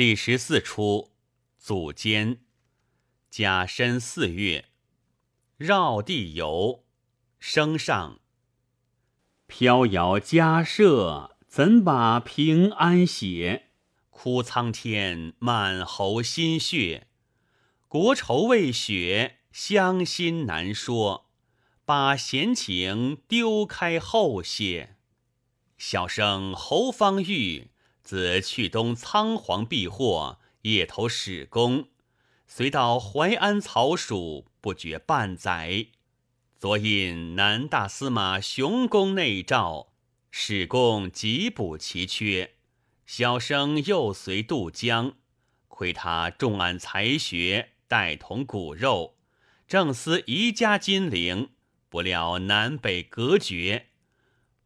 第十四出，祖间，甲申四月，绕地游，升上。飘摇家舍，怎把平安写？哭苍天，满喉心血。国仇未雪，乡心难说。把闲情丢开后些。小生侯方域。自去东仓皇避祸，夜投史公，遂到淮安曹署，不觉半载。昨因南大司马熊公内召，史公急补其缺。小生又随渡江，亏他重案才学，带同骨肉，正思宜家金陵，不料南北隔绝。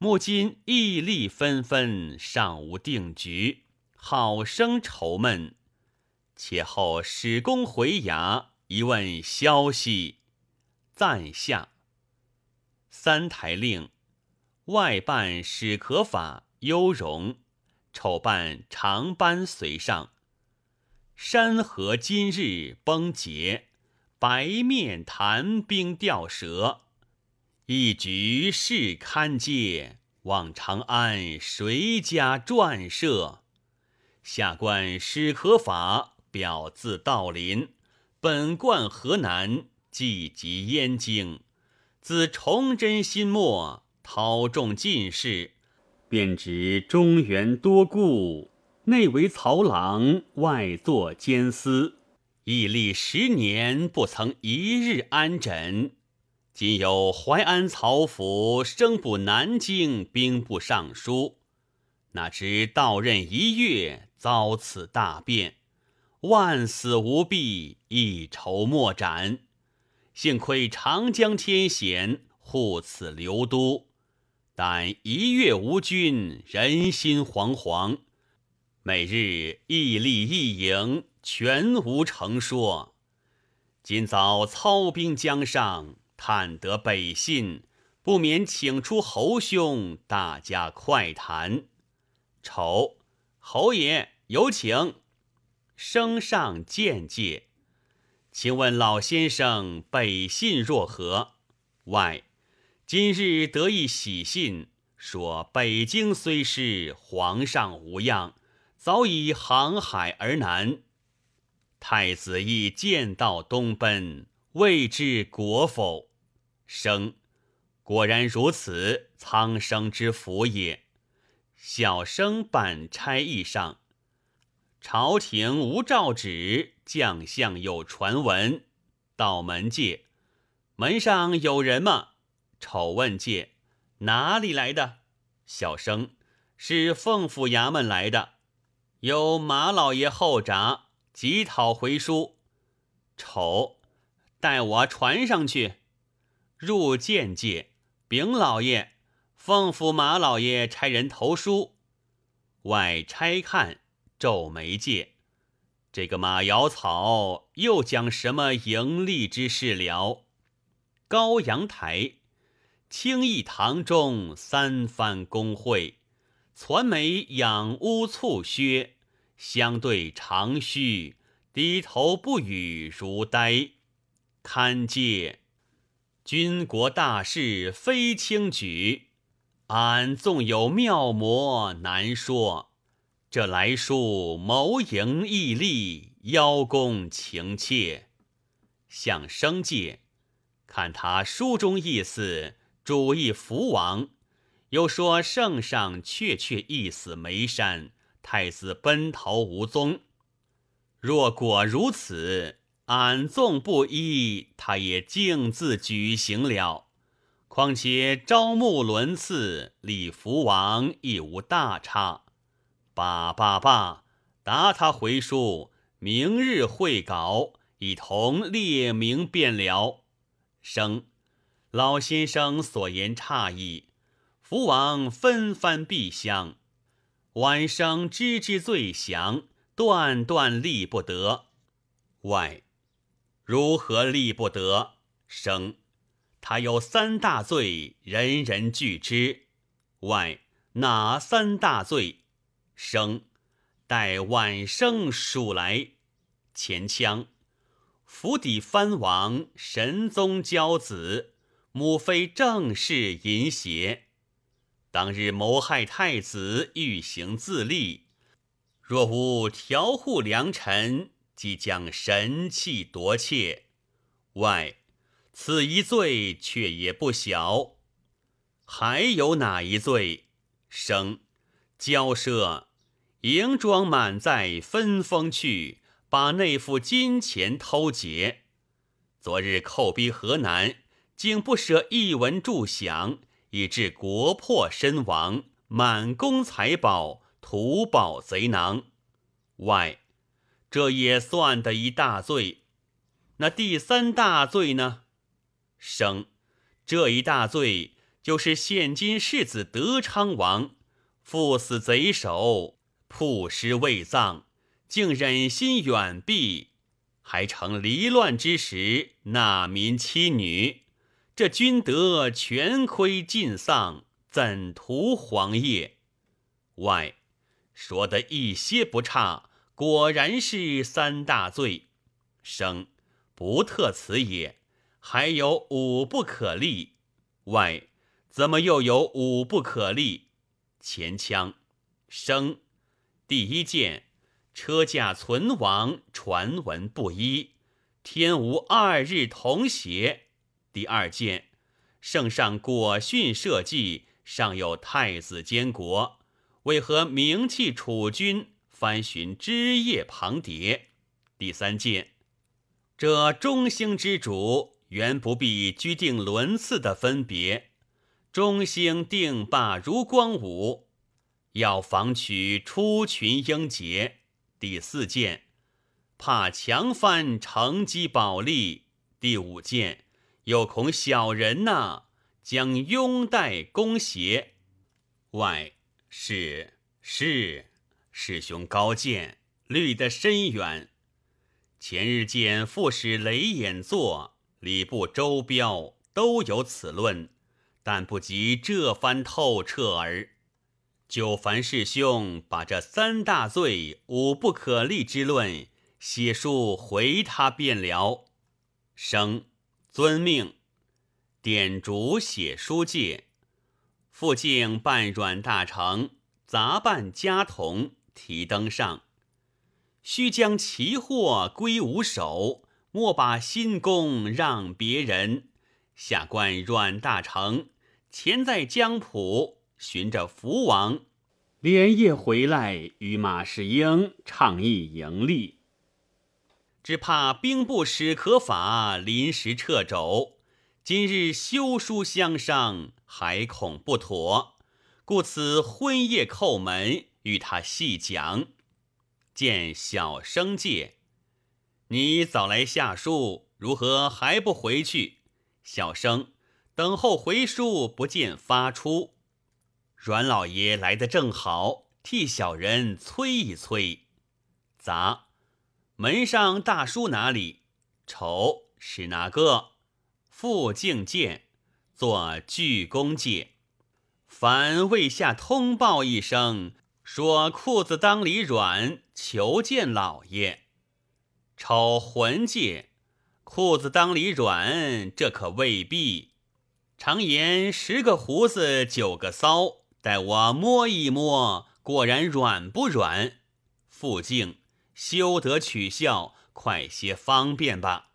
目今异力纷纷，尚无定局，好生愁闷。且后史公回衙，一问消息，暂下。三台令：外办史可法优容，丑办长班随上。山河今日崩竭，白面谈兵吊舌。一局事堪接，望长安谁家撰设？下官史可法表字道林，本贯河南，寄籍燕京。自崇祯新末，讨中进士，便知中原多故，内为曹郎，外作监司，屹立十年，不曾一日安枕。今有淮安曹府升部南京兵部尚书，哪知到任一月，遭此大变，万死无弊，一筹莫展。幸亏长江天险，护此刘都，但一月无君，人心惶惶。每日一立一营，全无成说。今早操兵江上。探得北信，不免请出侯兄，大家快谈。丑，侯爷有请。升上见介，请问老先生北信若何？外，今日得一喜信，说北京虽失，皇上无恙，早已航海而南。太子亦见道东奔，未知国否？生，果然如此，苍生之福也。小生办差议上，朝廷无诏旨，将相有传闻。到门界，门上有人吗？丑问界，哪里来的？小生是奉府衙门来的，有马老爷候札，急讨回书。丑，带我传上去。入见界，禀老爷，奉府马老爷差人投书。外差看，皱眉界，这个马瑶草又讲什么盈利之事了？高阳台，清义堂中三番公会，攒眉仰屋促靴，相对长吁，低头不语如呆。堪借。军国大事非轻举，俺纵有妙魔难说。这来书谋营毅力，邀功情切，向生界。看他书中意思，主意福王，又说圣上确确一死眉山，太子奔逃无踪。若果如此。俺纵不依，他也径自举行了。况且朝暮轮次，李福王亦无大差。罢罢罢，答他回书，明日会稿，一同列明便了。生，老先生所言差矣。福王纷番避相，晚生知之最详，断断立不得。外。如何立不得？生，他有三大罪，人人惧之。外哪三大罪？生，待晚生数来。前腔，府邸藩王神宗骄子，母妃正室淫邪。当日谋害太子，欲行自立。若无调护良臣，即将神器夺窃。外，此一罪却也不小。还有哪一罪？生骄奢，营装满载分封去，把那副金钱偷劫。昨日寇逼河南，竟不舍一文助饷，以致国破身亡，满宫财宝土宝贼囊。外，这也算得一大罪。那第三大罪呢？生这一大罪。就是现今世子德昌王，父死贼首，曝尸未葬，竟忍心远避，还成离乱之时纳民妻女，这君德全亏尽丧，怎图皇业？外说的一些不差，果然是三大罪。生不特此也，还有五不可立。外。怎么又有五不可立？前腔生第一件，车驾存亡，传闻不一，天无二日同谐。第二件，圣上果训社稷，尚有太子监国，为何名气储君，翻寻枝叶旁蝶？第三件，这中兴之主，原不必拘定轮次的分别。中兴定罢如光武，要防取出群英杰。第四件，怕强藩乘机保利。第五件，又恐小人呐将拥戴攻邪。外是是师兄高见，虑得深远。前日见副使雷演作，礼部周彪都有此论。但不及这番透彻儿，就烦师兄把这三大罪五不可立之论写书回他便了。生遵命，点烛写书戒，复敬办阮大成，杂办家童提灯上，须将奇货归吾手，莫把新功让别人。下官阮大成。前在江浦寻着福王，连夜回来与马士英倡议盈利，只怕兵不使可法，临时掣肘。今日休书相商，还恐不妥，故此婚夜叩门，与他细讲。见小生介，你早来下书，如何还不回去？小生。等候回书不见发出，阮老爷来得正好，替小人催一催。杂门上大书哪里？丑是哪个？复敬见，做鞠躬戒。凡未下通报一声，说裤子裆里软，求见老爷。丑魂戒，裤子裆里软，这可未必。常言十个胡子九个骚，待我摸一摸，果然软不软？傅静，休得取笑，快些方便吧。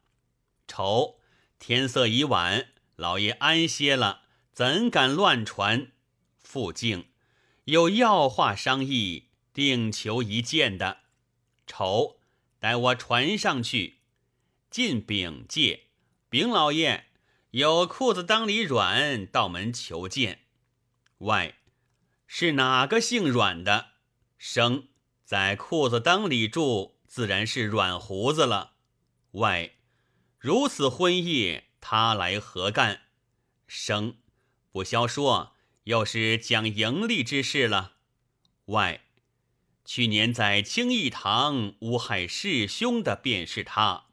愁，天色已晚，老爷安歇了，怎敢乱传？傅静，有要话商议，定求一见的。愁，待我传上去。进禀介，禀老爷。有裤子裆里软，到门求见。外是哪个姓阮的？生在裤子裆里住，自然是软胡子了。外如此婚夜，他来何干？生不消说，又是讲盈利之事了。外去年在清义堂诬害师兄的，便是他。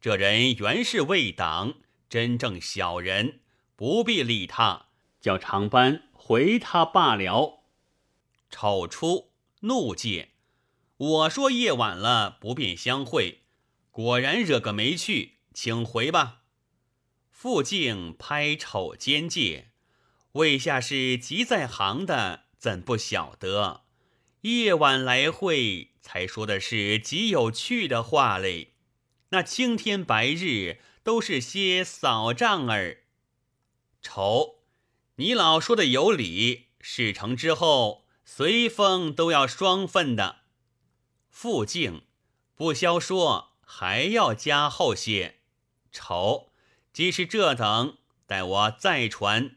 这人原是魏党。真正小人不必理他，叫长班回他罢了。丑出怒戒，我说夜晚了，不便相会，果然惹个没趣，请回吧。傅敬拍丑肩戒，魏下是急在行的，怎不晓得？夜晚来会，才说的是极有趣的话嘞。那青天白日都是些扫账儿。丑，你老说的有理。事成之后，随风都要双份的。傅敬，不消说，还要加厚些。丑。即是这等，待我再传。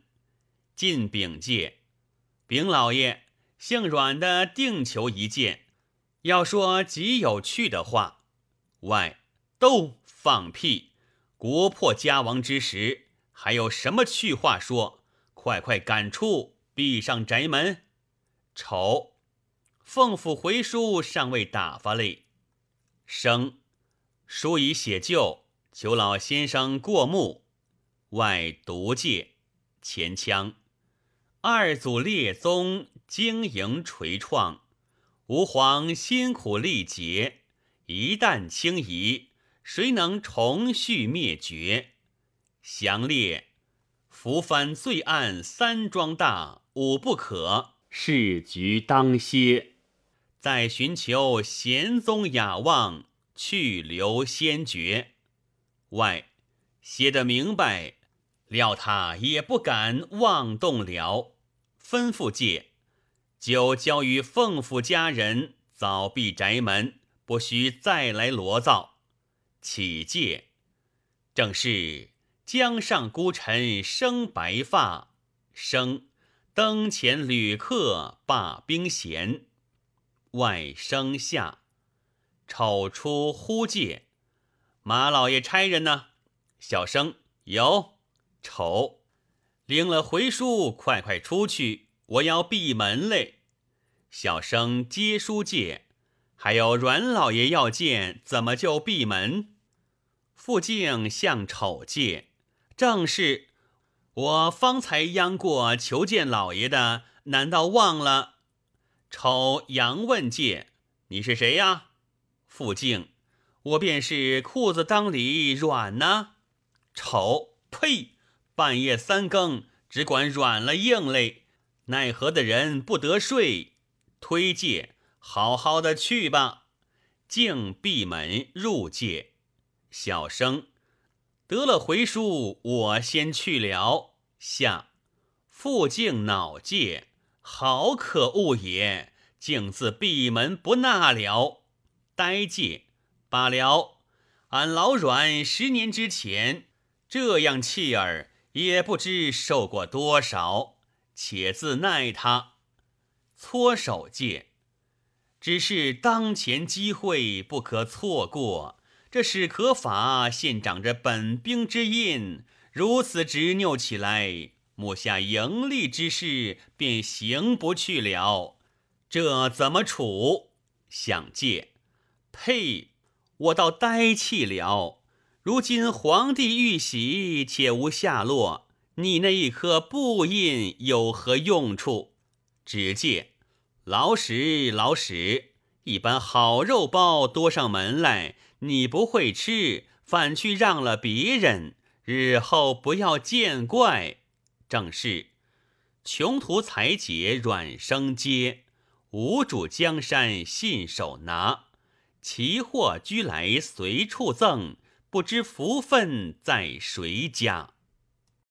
进禀介，禀老爷，姓阮的定求一见，要说极有趣的话。外都放屁！国破家亡之时，还有什么趣话说？快快赶出，闭上宅门。丑，奉府回书尚未打发嘞。生，书已写就。求老先生过目，外独戒前腔，二祖列宗经营垂创，吾皇辛苦历劫，一旦轻移，谁能重续灭绝？详列扶藩罪案三桩大，五不可，事局当歇，再寻求贤宗雅望，去留先决。外写得明白，料他也不敢妄动了。吩咐戒就交于凤府家人，早闭宅门，不许再来罗造。启戒正是江上孤臣生白发，生灯前旅客罢兵闲。外生下丑出呼戒。马老爷差人呢？小生有。丑领了回书，快快出去，我要闭门嘞。小生接书戒，还有阮老爷要见，怎么就闭门？傅静向丑戒，正是我方才央过求见老爷的，难道忘了？丑杨问借，你是谁呀？傅静。我便是裤子裆里软呢，丑呸！半夜三更只管软了硬嘞，奈何的人不得睡？推介，好好的去吧。竟闭门入界，小生得了回书，我先去了。下复敬恼戒，好可恶也！竟自闭门不纳了，呆戒。罢了，俺老阮十年之前这样气儿，也不知受过多少，且自奈他搓手戒，只是当前机会不可错过。这史可法现长着本兵之印，如此执拗起来，目下盈利之事便行不去了。这怎么处？想借，呸！我倒呆气了。如今皇帝玉玺且无下落，你那一颗布印有何用处？只见老史老史，一般好肉包多上门来，你不会吃，反去让了别人，日后不要见怪。正是穷途才解软生接，无主江山信手拿。奇货居来随处赠，不知福分在谁家。